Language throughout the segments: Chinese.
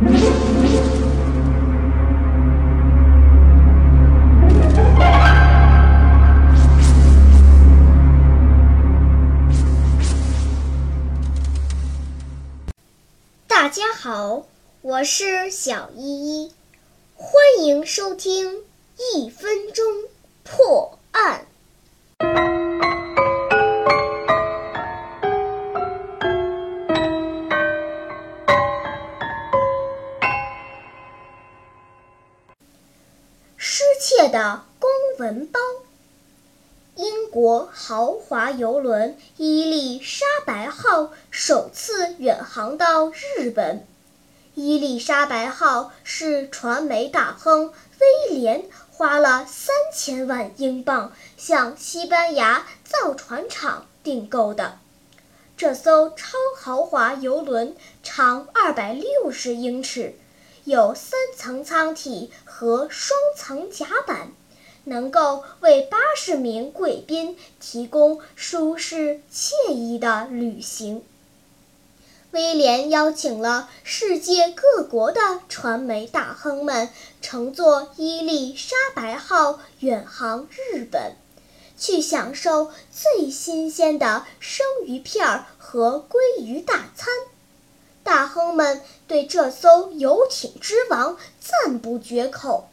大家好，我是小依依，欢迎收听一分钟失窃的公文包。英国豪华游轮“伊丽莎白号”首次远航到日本。伊丽莎白号是传媒大亨威廉花了三千万英镑向西班牙造船厂订购的。这艘超豪华游轮长二百六十英尺，有三层舱体和双层甲板。能够为八十名贵宾提供舒适惬意的旅行。威廉邀请了世界各国的传媒大亨们乘坐伊丽莎白号远航日本，去享受最新鲜的生鱼片和鲑鱼大餐。对这艘游艇之王赞不绝口。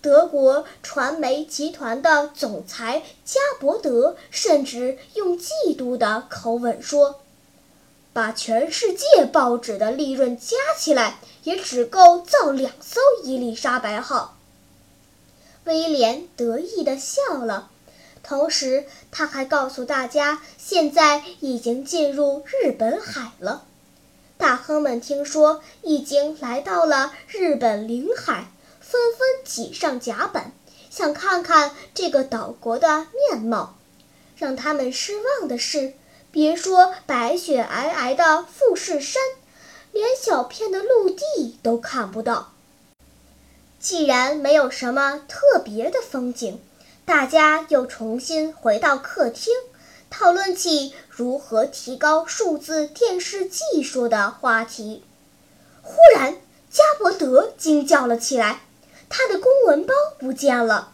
德国传媒集团的总裁加伯德甚至用嫉妒的口吻说：“把全世界报纸的利润加起来，也只够造两艘伊丽莎白号。”威廉得意地笑了，同时他还告诉大家，现在已经进入日本海了。大亨们听说已经来到了日本领海。纷纷挤上甲板，想看看这个岛国的面貌。让他们失望的是，别说白雪皑皑的富士山，连小片的陆地都看不到。既然没有什么特别的风景，大家又重新回到客厅，讨论起如何提高数字电视技术的话题。忽然，加伯德惊叫了起来。他的公文包不见了，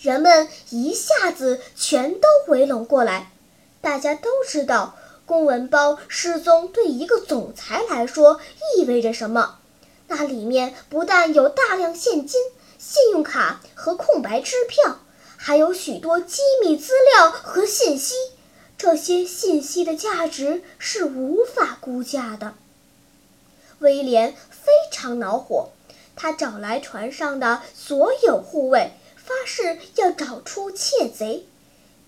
人们一下子全都围拢过来。大家都知道，公文包失踪对一个总裁来说意味着什么。那里面不但有大量现金、信用卡和空白支票，还有许多机密资料和信息。这些信息的价值是无法估价的。威廉非常恼火。他找来船上的所有护卫，发誓要找出窃贼。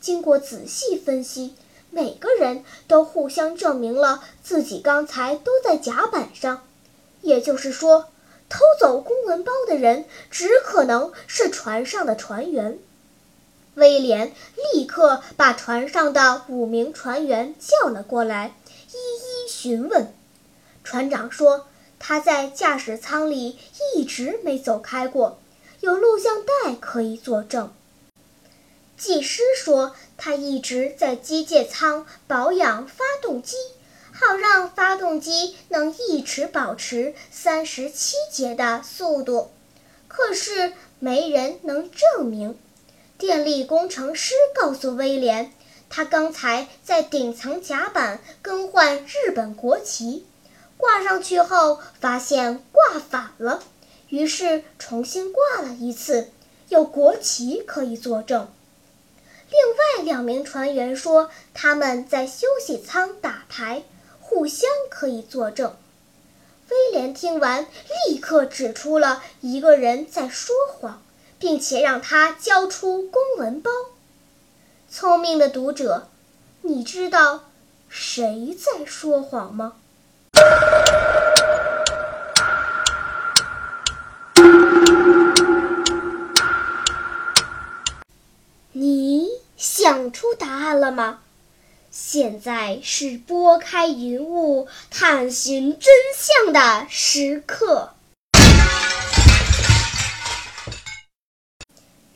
经过仔细分析，每个人都互相证明了自己刚才都在甲板上。也就是说，偷走公文包的人只可能是船上的船员。威廉立刻把船上的五名船员叫了过来，一一询问。船长说。他在驾驶舱里一直没走开过，有录像带可以作证。技师说，他一直在机械舱保养发动机，好让发动机能一直保持三十七节的速度。可是没人能证明。电力工程师告诉威廉，他刚才在顶层甲板更换日本国旗。挂上去后，发现挂反了，于是重新挂了一次，有国旗可以作证。另外两名船员说他们在休息舱打牌，互相可以作证。威廉听完，立刻指出了一个人在说谎，并且让他交出公文包。聪明的读者，你知道谁在说谎吗？你想出答案了吗？现在是拨开云雾探寻真相的时刻。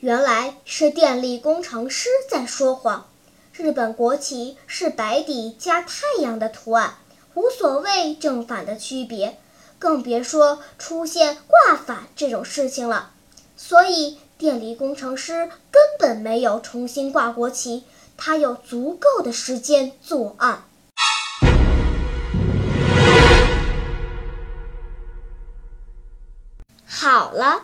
原来是电力工程师在说谎。日本国旗是白底加太阳的图案。无所谓正反的区别，更别说出现挂反这种事情了。所以，电力工程师根本没有重新挂国旗，他有足够的时间作案。好了，